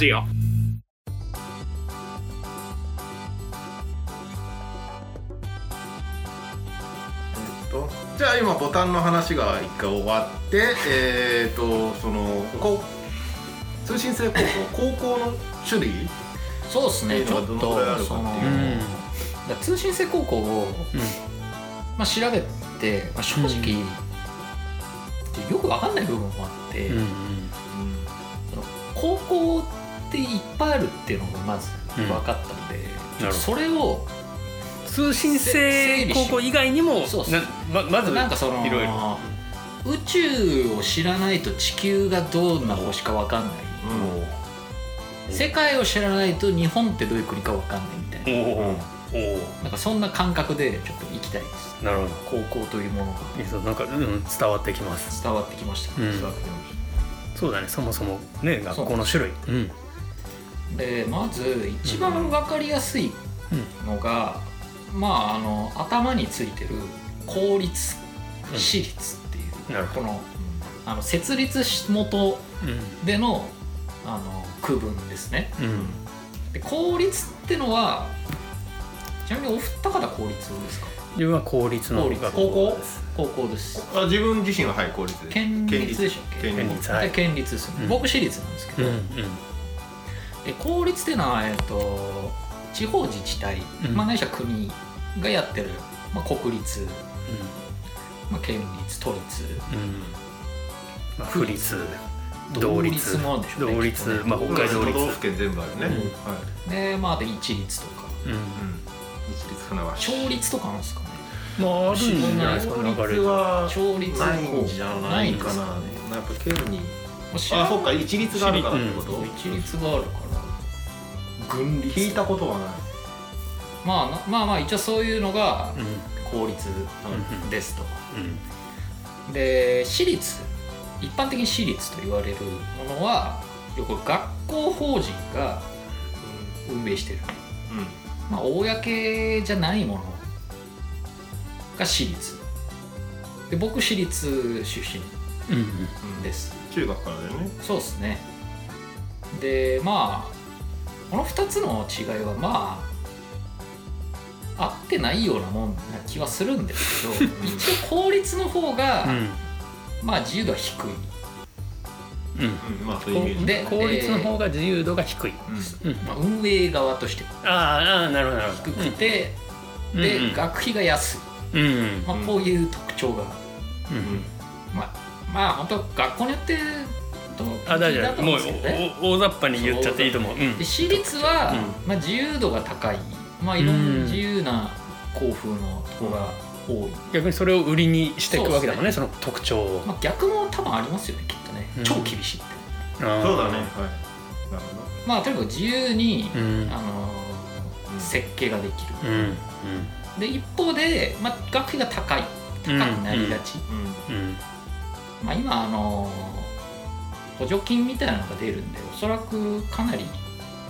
ジオえっとじゃあ今ボタンの話が一回終わってえっとそのこう通信制高校高校の種類？そうですね。ちょっとその、ううん。通信制高校を、まあ、調べて、まあ、正直、よくわかんない部分もあって、うんうん。その高校っていっぱいあるっていうのがまず分かったので、なるほど。それを通信制高校以外にもそうままずなんかそのいろいろ。宇宙を知らないと地球がどんな星か分かんない、世界を知らないと日本ってどういう国か分かんないみたいな。なんかそんな感覚でちょっと行きたいです。おなるほど。高校というものが。なんか、うん、伝わってきます。伝わってきました、うん。そうだね。そもそもね学校の種類。うんでまず一番分かりやすいのが、まああの頭についてる公立うん私立っていう、なるほこのあの設立元うんでのあの区分ですね。うん。で公立ってのはちなみにお二方公立ですか？自分は公立の高校校です。高校です。あ自分自身ははい公立で県立でしたっけ？県立県立はい。で県立ですね、うん。僕私立なんですけど、うんうんで公立っていうのは、えっと地方自治体、うん。まあ、ないしは国がやってる、まあ、国立、まあ、県立都立。うん。府立同同立立もあるんでしょうね同きっ立とね。まあ北海道立。都道府県全部あるね、うん。はい。でまあで一律とか。うん。うん。一律船橋町立とかあるんですかね。まああるんじゃないですかは町立ないんじゃないかな。ですやっぱ県に。まあそっか一律があるからってこと、一律があるから軍立聞いたことはない。まあなまあまあ一応そういうのがうん。公立ですと、うん。で私立一般的に私立と言われるものはよく学校法人が運営してる、まあ、公じゃないものが私立。で僕私立出うん。うん。身です。中学からだよね。そうですね。でまあこの2つの違いはまあ合ってないようなもんな気はするんですけど一応公立の方が、うん。まあ自由度は低い。うん。うんまあで公立の方が自由度が低い。うん。まあ、運営側として。ああああなるほどなるほ低どくて、うん。で、うん学費が安い、うん。うんまあ、こういう特徴が、うん。まあまあ本当学校によってとあ大丈夫もう大雑把に言っちゃっていいと思う。うん。で私立は、うまあ、自由度が高い、まあ、いろんうなん。自由な校風のとこが多い、逆にそれを売りにしていくわけだもんねその特徴を。まあ、逆も多分ありますよねきっとね、うん。超厳しいって。そうだねはい。なるまあとにかく自由に、うん。あの設計ができる、で一方で、まあ、学費が高い。高くなりがち、まあ、今あの補助金みたいなのが出るんでおそらくかなり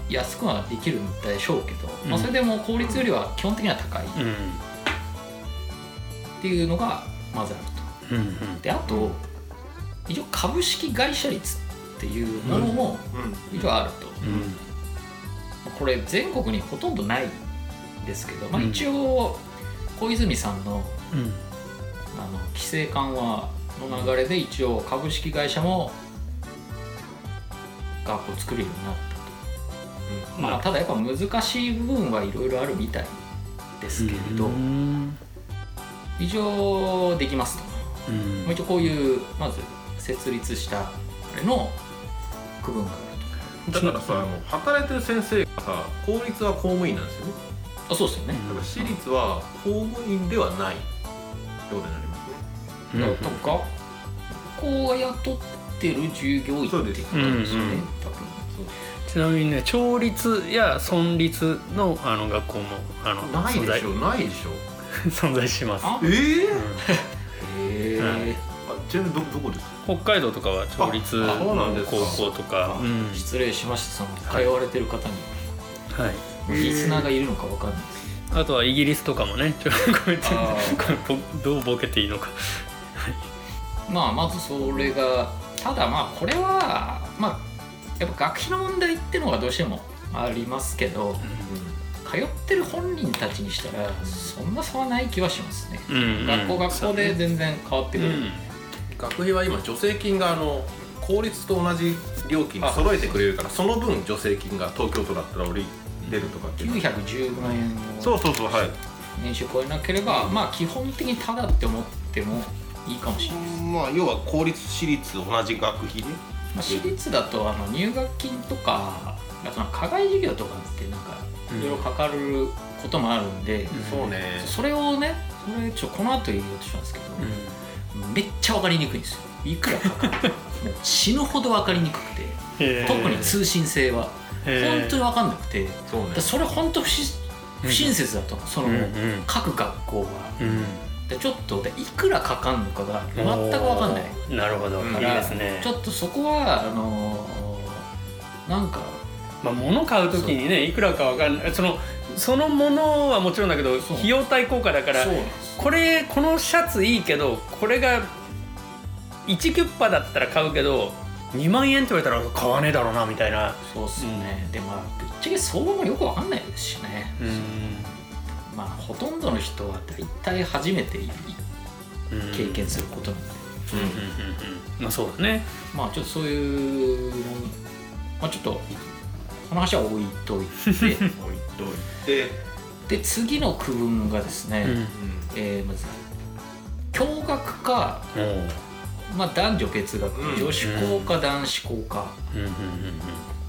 安くはできるんでしょうけど、まあ、うんそれでも公立よりは基本的には高い。っうん。ていうのがまずあると。うんうん。であと一応株式会社率っていうものもうん。一応あると、うん。これ全国にほとんどないんですけど、まあ、うん。一応小泉さんのうん。あの規制緩和の流れで一応株式会社も学校を作れるようになったと、まあ、ただやっぱ難しい部分はいろいろあるみたいですけれど、うん。一応できますと、うん。まあ一応こういうまず設立したあれの区分があるだからさあの働いてる先生がさ公立は公務員なんですよね。とあそうですよね、だから私立は公務員ではないってことになりますねうん。だから学校が雇ってる従業員っていうことですよね、うんうん多分。ちなみにね町立や村立のあの学校もあのない存在でしょないでしょ。存在 します、あええうん。へえ、あちなみにどどこです？か北海道とかは町立あそうなんのですか。高校とか、うん。失礼しました。その通われてる方に、はい、リスナーがいるのかわかんない。ですあとはイギリスとかもねちょごめんあ これぼどうボケていいのか。まあまずそれがただまあこれはまあやっぱ学費の問題ってのがどうしてもありますけど通ってる本人たちにしたらそんな差はない気はしますね、うん。学校学校で全然変わってくる、学費は今助成金があの公立と同じ料金に揃えてくれるからその分助成金が東京都だったら降り出るとかっていう910万円。をそうそうそうはい。年収超えなければまあ基本的にタダって思ってもいいかもしれない、まあ要は公立私立同じ学費で？まあ、私立だとあの入学金とかあと課外授業とかってなんかいろいろかかることもあるんで、そうね。それをねそれちょこの後言おうとしたんですけど、めっちゃ分かりにくいんですよ。いくらかかるか。もう死ぬほど分かりにくくて特に通信制は。本当に分かんなくてだそうね。それ本当不親不親切だとその、うんうん。各学校はうんでちょっとでいくらかかんのかが全く分かんない。なるほど、うん。いいですね。ちょっとそこはあのーなんかまあ、物買う時にねいくらかわかんない。そのそのものはもちろんだけど費用対効果だからこれこのシャツいいけどこれが1キュッパだったら買うけど2万円って言われたら買わねえだろうなみたいな。そうっすよね、でまあぶっちゃけ相場もよくわかんないですしね。うんまあほとんどの人は大体初めて経験することなんで、まあそうだね。まあちょっとそういうのまあちょっとその話は置いといて。置いといて、で次の区分がですね、うんえーまず共学か、まあ、男女別学、うん。女子校か男子校か。うんうんうん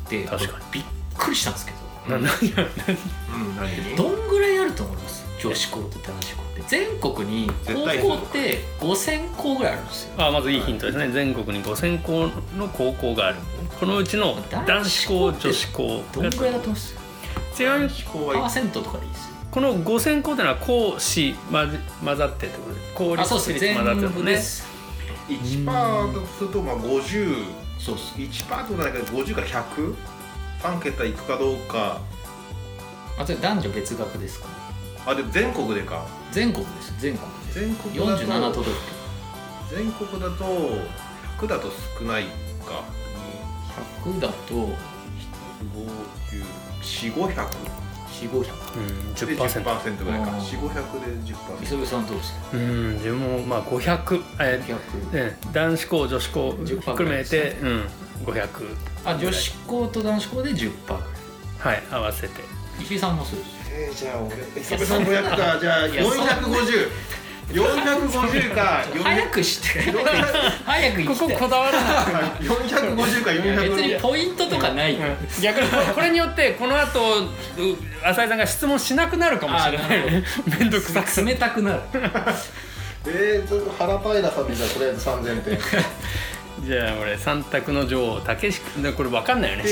で確かに。びっくりしたんですけど。うんどんぐらいあると思います。女子校と男子校って。全国に高校って5000校ぐらいあるんですよ。あまずいいヒントですね。全国に5000校の高校がある。このうちの男子校女子校。どんぐらいだと思います？ちなみに校パーセントとかでいいですよ。この5000校ってのは公私混ざってってことで公立あそうです全私立混ざってるもんね。部です1パーとするとまあ50そうっす。1パーとないけど50から 100?3 桁いくかどうか。あそれ男女別学ですかあでも全国でか。全国です。全国で全国だと。47都道府全国だと100だと少ないか。県100だと2594500 4500うんで10% 10%ぐらいか。あー4500で10%磯部さんどうですか？うん自分もまあ500え100ね、男子校女子校10%含めて、うん、500あ女子校と男子校で10%ぐらい。はい合わせて。石井さんもそうですえー、じゃあ俺磯部さん500か じゃあいやそんな450450か 早くして。早くこここだわらない。450かいや別に450ポイントとかない、逆にこれによってこの後う浅井さんが質問しなくなるかもしれない。あなるねめんどくさく。て冷たくなる。えー、ちょっと原平さんでじゃあとりあえず3000点じゃあ俺三択の女王竹志でこれ分かんないよね こ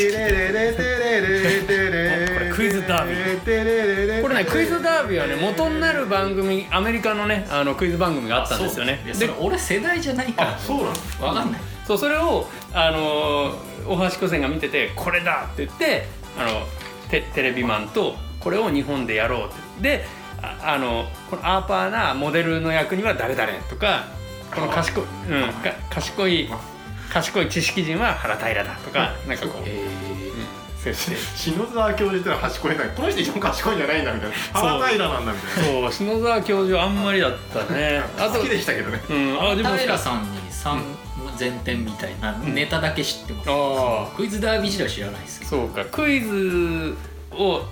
れクイズダービー。これねクイズダービーはね元になる番組アメリカのねあのクイズ番組があったんですよね。で俺世代じゃないから。あそうなのわかんない。そうそれをあの大橋巨泉が見ててこれだって言ってあのテテレビマンとこれを日本でやろうって。でああのこのアーパーなモデルの役には誰々とかこの賢い、うん、か賢い賢い知識人は原平だとかなんかこうえ設定篠沢教授ってのは端っこにないこの人一番賢いんじゃないんだみたいな。原平なんだみたいな。そう篠沢教授あんまりだったね。あと好きでしたけどね。うんあでも平さんに3前点みたいなネタだけ知ってます、あクイズダービー自体は知らないですけど。そうか。クイズを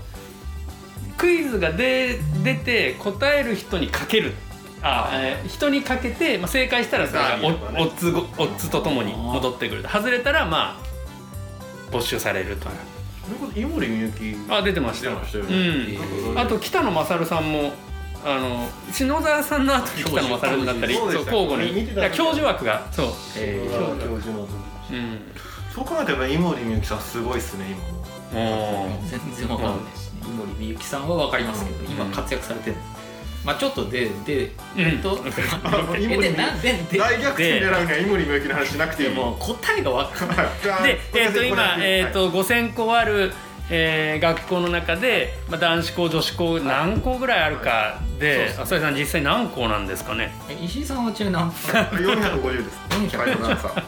クイズがで出て答える人にかけるあ、えー人にかけて、まあ、正解したらそれがオッズごオッズとともに戻ってくる外れたらまあ没収されるとそれこそ井森美幸。あ出てました。出てましたようねんあと北野勝さんもあの篠沢さんの後に北野勝になったりそう交互に。教授枠がそう、え教ー授の時うん、そう考えたら井森美幸さんすごいっすね今も。全然わかんないですね。井森美幸さんはわかりますけど、うん。今活躍されてるまあちょっとででうん。えっと井 えでなんでで大逆転狙うには井森美幸の話しなくていい。でもう答えがわかんない。で、えー、と今、えー、と5,000校ある、えー学校の中で、まあ、男子校女子校何校ぐらいあるかでそう浅井さん実際何校なんですかね？え石井さんはちなみに何450です。450はいごめんなさい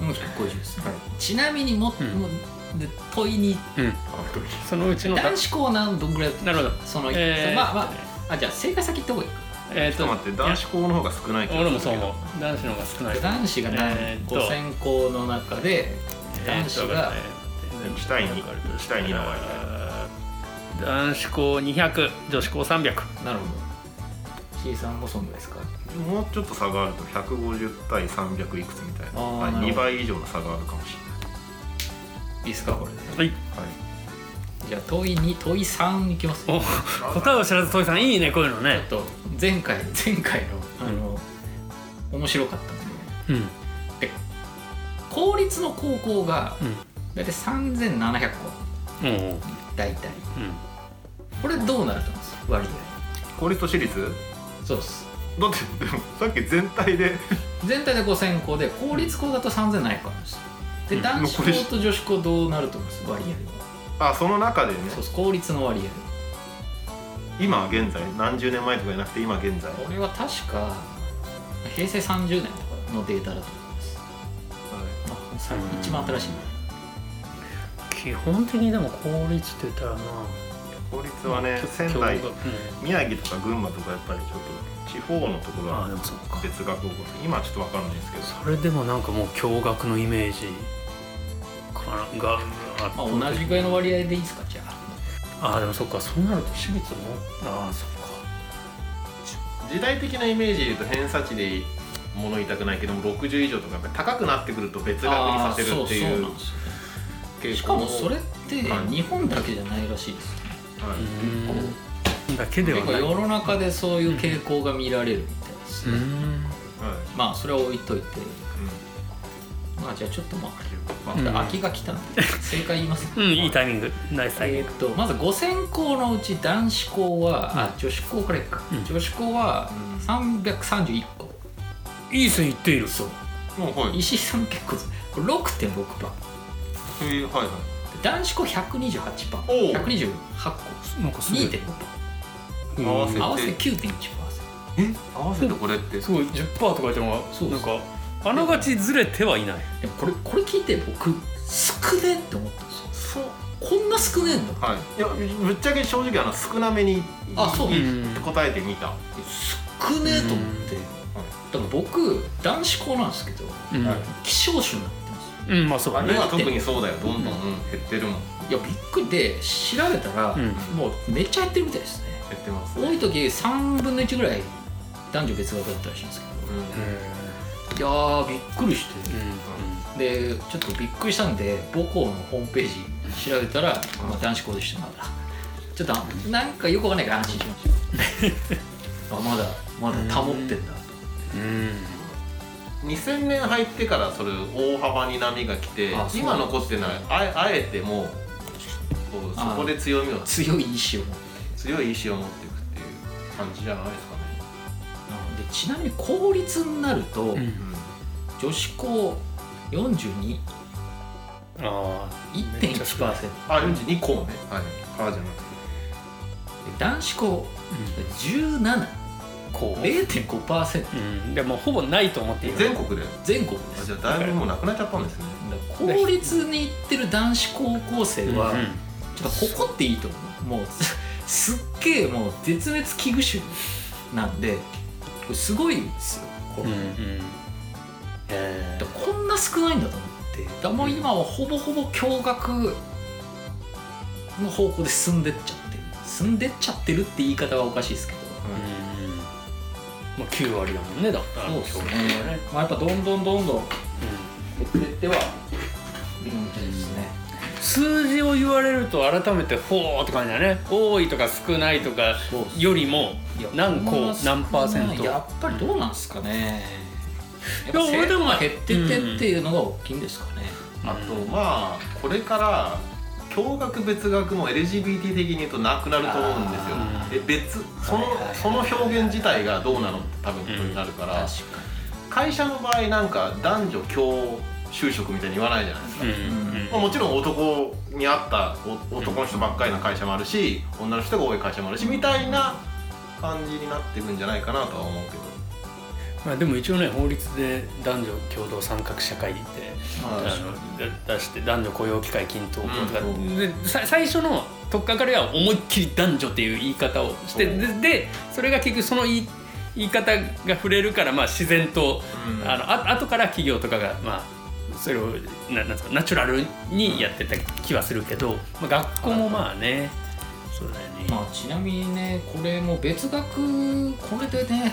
うん150です。ね、はい。ちなみにも,、うん。もうで問いに。うん。そのうちの男子校は何どんぐらい？なるほど。その、えーまあまああじゃあ正解先どこ行く？えーちょっと待って男子校の方が少ない気がする俺もそう思う。男子の方が少ない。男子が何、えーっと5000校の中で男子が、1対2 1対2の割男子校200女子校300なるほど。C さんもそんぐらいですか？もうちょっと差があると150対300いくつみたいな。なるほど。2倍以上の差があるかもしい。いですかこれで。はい。れない、じゃあ問い2問い3いきます。お答えを知らずトイさんいいねこういうのね。ちょっと前回前回のあの、面白かったんで。うん。公立の高校がうん。大体3700校おう。大体。うん。これどうなると思います？割公立と私立？合そうです。だってでもさっき全体で。全体で5000校で公立校だと3700校あるんですでうん。男子校と女子校どうなると思います？割合はあその中でね。そうです公立の割合。今現在何十年前とかじゃなくて今現在。これは確か平成30年とかのデータだと思います、まあ、さうん一番新しい。基本的にでも公立って言ったらな公立はね仙台宮城とか群馬とかやっぱりちょっと地方のところあはでもそっか。別学校今はちょっと分かんないですけど。それでもなんかもう共学のイメージ。かながあまあ、同じぐらいの割合でいいですかじゃあ。あでもそっかそうなると私立もああそっか。時代的なイメージで言うと偏差値で物言いたくないけども60以上とかやっぱり高くなってくると別学にさせるってあーそう。そうしかもそれってはい。日本だけじゃないらしいですねはい。うん。だけではない。結構世の中でそういう傾向が見られるみたいですね、うん。はい。まあそれは置いといて。うまあじゃあちょっとまあ、うんまあ、秋が来たんで正解言います？うんいいタイミング。ナイスタイミング。えーっとまず5000校のうち男子校は、あ女子校からいくか、うん。女子校は331校。いい線いっている。そう。んもうはい。石井さん結構これ6.6%へーはいはい。男子校128%パおう。128校。なんかすごい。2.5%合わせて。合わせて9.1%え合わせてこれって。すごい。10%とか言ってもそうなんかあながちずれてはいない。でもこれこれ聞いて僕少ねって思ったんですよ。そう。こんな少ねえんだはい。いやぶっちゃけ正直あの少なめにあそう。答えてみた。少ねえと思って。だから僕男子校なんですけど希少種になってます。うん、まあそうだね。今特にそうだよ。どんどんうん減ってるもん。いやびっくりで調べたら、うん。もうめっちゃ減ってるみたいですね。減ってます多い時3分の1ぐらい男女別学だったらしいんですけどいやーびっくりして。でちょっとびっくりしたんで母校のホームページ調べたら、まあ、男子校でしたまだ。ちょっとなんかよくわかんないから安心しました。あまだまだ保ってんだうん、うん。2000年入ってからそれ大幅に波が来て今残ってないあえあえてもうそこで強みを。強い意志を持って。強い意志を持っていくっていう感じじゃないですかね。でちなみに公立になると、うん女子校42あ1.1%あ42校ね。はい。川じゃなくて男子校あ、17こう、0.5%うん、でもほぼないと思っていいよ全国で？全国です。あじゃあだいぶもうなくなっちゃったんですね。公立に行ってる男子高校生はうんちょっと誇っていいと思う。もうすすっげえもう絶滅危惧種なんでこれすごいですよ。これ、うんうんえだからこんな少ないんだと思ってだもう今はほぼほぼ共学の方向で進んでっちゃってる。進んでっちゃってるって言い方はおかしいですけど。ーうん。まあ9割だもんねだったらそうですね。まあ、やっぱどんどんどんどんう減ってってはいるみたいですねん。数字を言われると改めてほーって感じだね。多いとか少ないとかよりも何個何パーセント。やっぱりどうなんですかねやっぱ生徒が減ってってっていうのが大きいんですかね、あとまあこれから共学別学も LGBT 的に言うとなくなると思うんですよ。あえ別そのその表現自体がどうなのって多分ことになるから、確か会社の場合なんか男女共就職みたいに言わないじゃないですか、うんうんまあもちろん男に合ったお男の人ばっかりな会社もあるし女の人が多い会社もあるしみたいな感じになっていくんじゃないかなとは思うけどまあ、でも一応ね法律で男女共同参画社会ってまああのだ出して男女雇用機会均等法とか、うん。でさ最初の取っかかりは思いっきり男女っていう言い方をしてででそれが結局その言い言い方が触れるからまあ自然と、うん。あのあ後から企業とかがまあそれをななんナチュラルにやってた気はするけど、まあ、学校もまあねそうだよね、まあちなみにねこれも別学これでね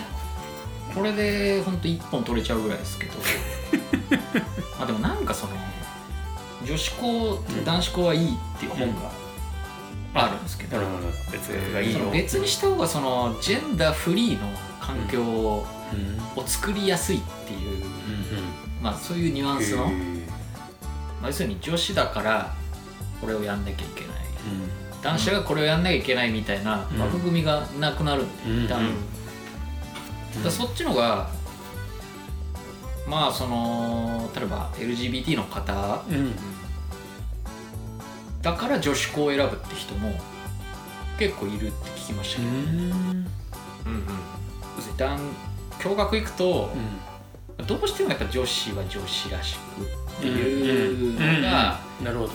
これでほんと1本取れちゃうぐらいですけど。まあでもなんかその女子校男子校はいいっていう本があるんですけど、なるほど。別がいいよ。その。別にした方がそのジェンダーフリーの環境をうん。を作りやすいっていう、まあそういうニュアンスの、まあ、要するに女子だからこれをやんなきゃいけない。男子がこれをやんなきゃいけないみたいなうん。枠組みがなくなるんで、うん一旦うんだそっちのがまあその例えば LGBT の方。うん。だから女子校を選ぶって人も結構いるって聞きましたけど、うん。うん共学行くと、どうしてもやっぱ女子は女子らしくっていうのが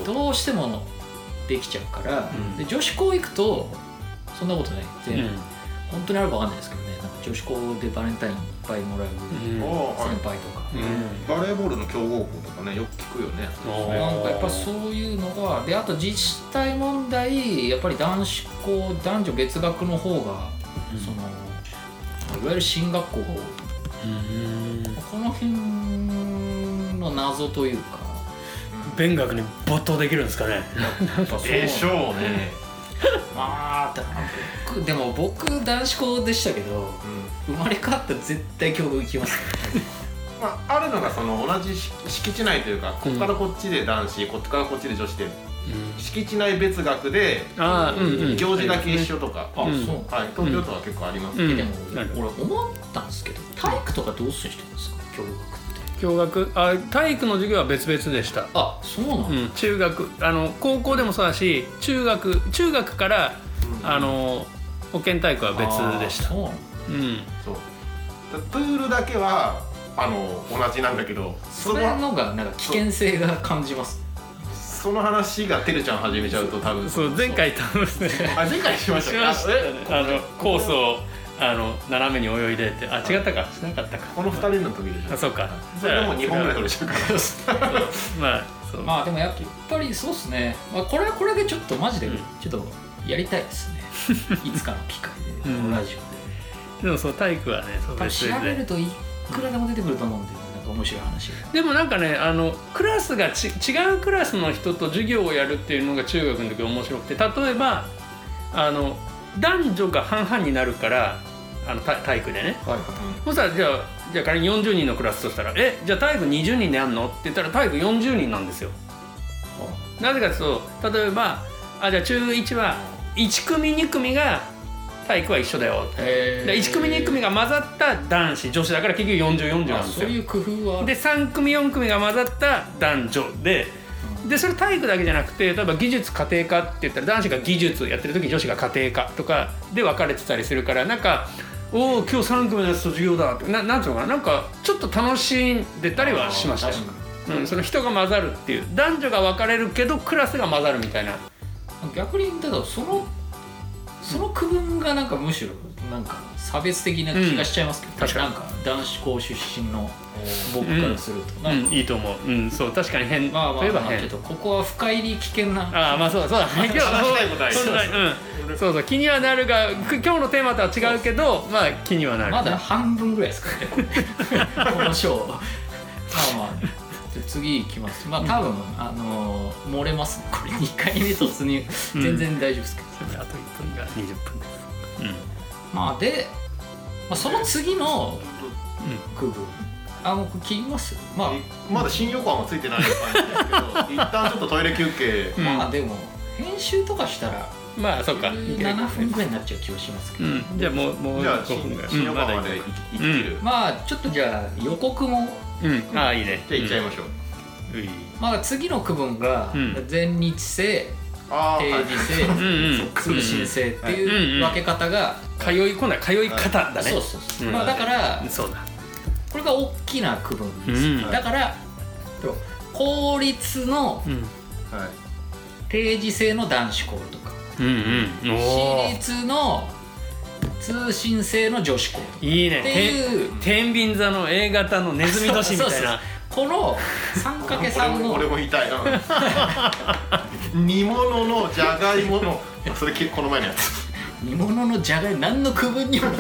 ど。どうしてもできちゃうから、うん。で女子校行くとそんなことない。全然、うん。本当にあるかわかんないですけど女子校でバレンタインいっぱいもらう先輩とか、バレーボールの強豪校とかねよく聞くよね。なんかやっぱそういうのがであと自治体問題やっぱり男子校男女別学の方が、そのいわゆる進学校。が多いうん。この辺の謎というか。勉学に没頭できるんですかね。やっぱそうでしょうね ま あでも僕男子校でしたけどうん。生まれ変わったら絶対行きます。ね まあ、あるのがその同じ敷敷地内というかこっからこっちで男子、こっちからこっちで女子で敷地内別学でうんうん。行事だけ一緒とか、あ、うん。そう。はい、東京都は結構あります、うん。でも俺思ったんですけど体育とかどうする人ですか？教育って共学あ体育の授業は別々でした。あそうなの、うん、中学。あの高校でもそうだし中学中学からあの保健体育は別でした。あ。そうなの？うん。そう。だプールだけはあの同じなんだけどそそれののがなんか危険性が感じます。その話がてるちゃん始めちゃうと多分。そう前回多分ねあ前回しましたしましたえ？ねあのコースをあの斜めに泳いでってあ違ったか。しなかったか。この二人の時でしょ。あそうか。それでもう2本ぐらい取れちゃう。からまあ そう、まあでもやっぱりそうっすね、まあ、これはこれでちょっとマジでうん。ちょっとやりたいですね。いつかの機会で、うんこのラジオで。でもそう体育はねそう調べるでといくらでも出てくると思うんでなんか面白い話が。でもなんかねあのクラスがち違うクラスの人と授業をやるっていうのが中学の時面白くて例えばあの男女が半々になるからあの体体育でね。はい。はいそしたらじゃあじゃあ仮に40人のクラスとしたら「えじゃあ体育20人でやんの?」って言ったら体育40人なんですよ。なぜかというと例えばあじゃあ中1は1組2組が体育は一緒だよで1組2組が混ざった男子女子だから結局4040なんあですよ。そういう工夫はで3組4組が混ざった男女で。でそれ体育だけじゃなくて例えば技術家庭科って言ったら男子が技術やってる時に女子が家庭科とかで分かれてたりするからなんか「おお今日3組のやつと授業だ」ってななんていうのかな？なんかちょっと楽しんでたりはしましたうん、その人が混ざるっていう。男女が分かれるけどクラスが混ざるみたいな。に逆にだからそのその区分がなんかむしろなんか差別的な気がしちゃいますけど、うん確かに。なんか男子校出身の僕からすると、うなんいいと思う、うん、そう確かに変。まあまあまあちょっとここは深入り危険なああまあそうだそうだ。今 日話したいことあるそんなうんそうそう気にはなるがく今日のテーマとは違うけどまあ気にはなる。まだ半分ぐらいですからね。この章。まあまあ。じゃあ次いきます。まあ多分、あのー漏れます。ねこれ2回目突入。うん。全然大丈夫ですけど、それであと1分が。20分。ですまあで、まあ、その次の区分。あもうこれ切ります？まあ、まだ新横浜ついてない感じですけど一旦ちょっとトイレ休憩。うんまあでも編集とかしたらうんまあそうか。7分ぐらいになっちゃう気がしますけど、うん。じゃあもうもうじゃあ5分ぐらい。うんまだいきる、じまあちょっとじゃあ予告も。うん。ああいいね。ゃあ行っちゃいましょう、まあ次の区分がうん。全日制、定時制、通信制っていう分け方が、通い今度は通い方だね。そうそうそう、うん。まあだからそうだ。これが大きな区分です、うん。だから公立の定時制の男子校と。かうんうん。お私立の通信制の女子校ーいいね。っていう。て天秤座の A 型のネズミ年みたいな。この 3×3 の。俺も俺も言いたいな。煮物のじゃがいもの。それこの前のやつ。煮物のじゃがいも。何の区分にも。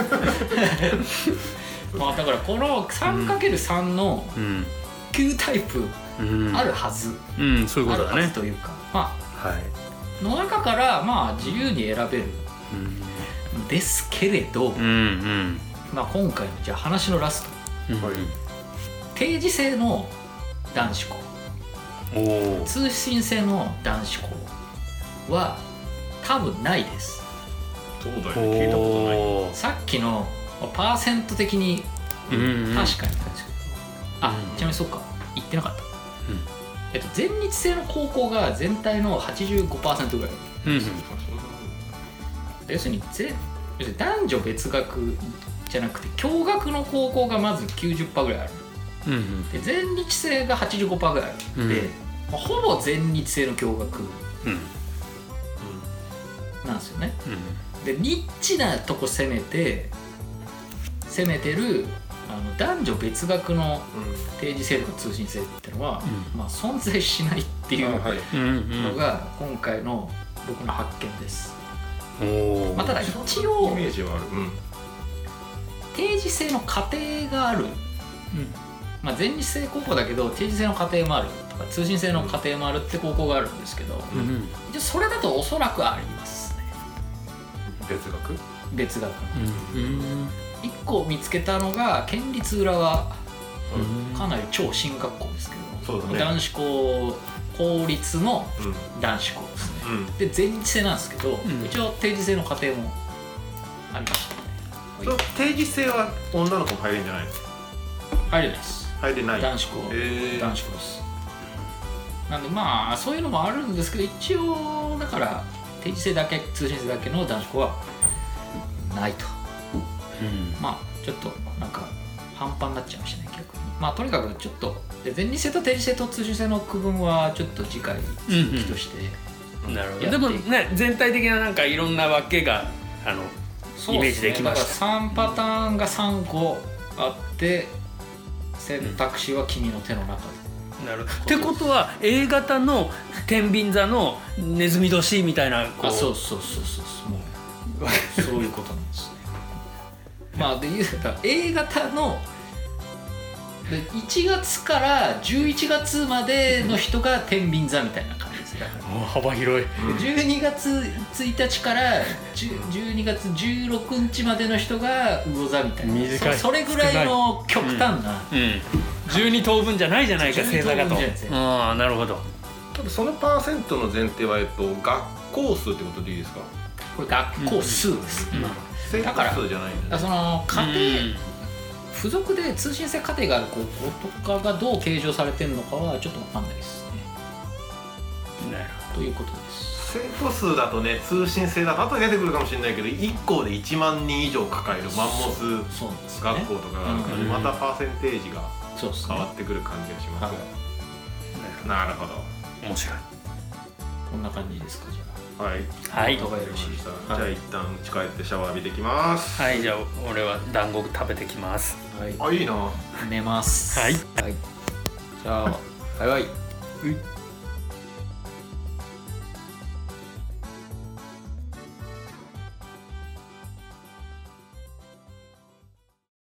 まあだからこの 3×3 の。うん。9タイプ。うん。あるはず、うんそういうあるはずことだねというか。まはい。あの中からまあ自由に選べる。うんんですけれど、うんうん。まあ、今回のじゃあ話のラスト。うんはい定時制の男子校。通信制の男子校は多分ないです。そうだよね。聞いたことない。さっきのパーセント的にうんうん。確かになんうんちなみにそうか。言ってなかった、うんえっと、全日制の高校が全体の85%ぐらい。うんうん。要するにぜ要するに男女別学じゃなくて共学の高校がまず90%ぐらいある。うんうん。で全日制が85%ぐらいある。ん。で、うんまあほぼ全日制の共学。うん。なんですよね。うん。でニッチなとこ攻めて攻めてるあの男女別学の定時制とか通信制ってのは、うまあ、存在しないっていうのが今回の僕の発見です、おおまあ、ただ一イ応メージはある。うん。定時制の家庭がある、まあ、全日制高校だけど定時制の家庭もあるとか通信制の家庭もあるって高校があるんですけどうん。それだとおそらくありますね。別学別学うん。1個見つけたのが県立浦和。うん。かなり超進学校ですけど、ね。男子校公立のうん。男子校ですね。うん。で全日制なんですけど、ん。一応定時制の家庭もありましたねその定時制は女の子も入れるんじゃないの？入れないです。入れない。男子校、男子校です。なんでまあそういうのもあるんですけど一応だから定時制だけ通信制だけの男子校はないとまあちょっとなんか半端になっちゃいましたね逆に。まあとにかくちょっとで全日制と定時制と通信制の区分はちょっと次回続きとして、なるほど。でもね全体的ななんかいろんなわけがあのそうイメージできました。だから3パターンが3個あって選択肢は君の手の中で、なるってことは A 型の天秤座のネズミ年みたいなこあそうそうそうそうそう。そういうことなんです。ねまあで言うたら A 型ので1月から11月までの人が天秤座みたいな感じです。だから。お幅広い。12月1日から10 12月16日までの人が魚座みたいな。短い。そそれぐらいの極端な、うん。12等分じゃないじゃないか星座がと。12等分じゃないです。ねああなるほど。多分そのパーセントの前提は、えっと、学校数ってことでいいですか？これ学校数です、今の生だから徒数じゃないんだからだねその家庭、付属で通信制課程がある高校とかがどう計上されてるのかはちょっと分かんないですね。うんなるということです。生徒数だとね通信制だと後で出てくるかもしれないけど1校で1万人以上抱えるマンモス学校とかがあるから、うんまたパーセンテージがそうですね。変わってくる感じがします、はい。なるほど。面白い。こんな感じですかじゃはい。はい。じゃはい。あ一旦家帰ってシャワー浴びてきます。はい。じゃあ俺は団子食べてきます。はい。あいいな。寝ます。はい。はい、じゃあバイバイ。うい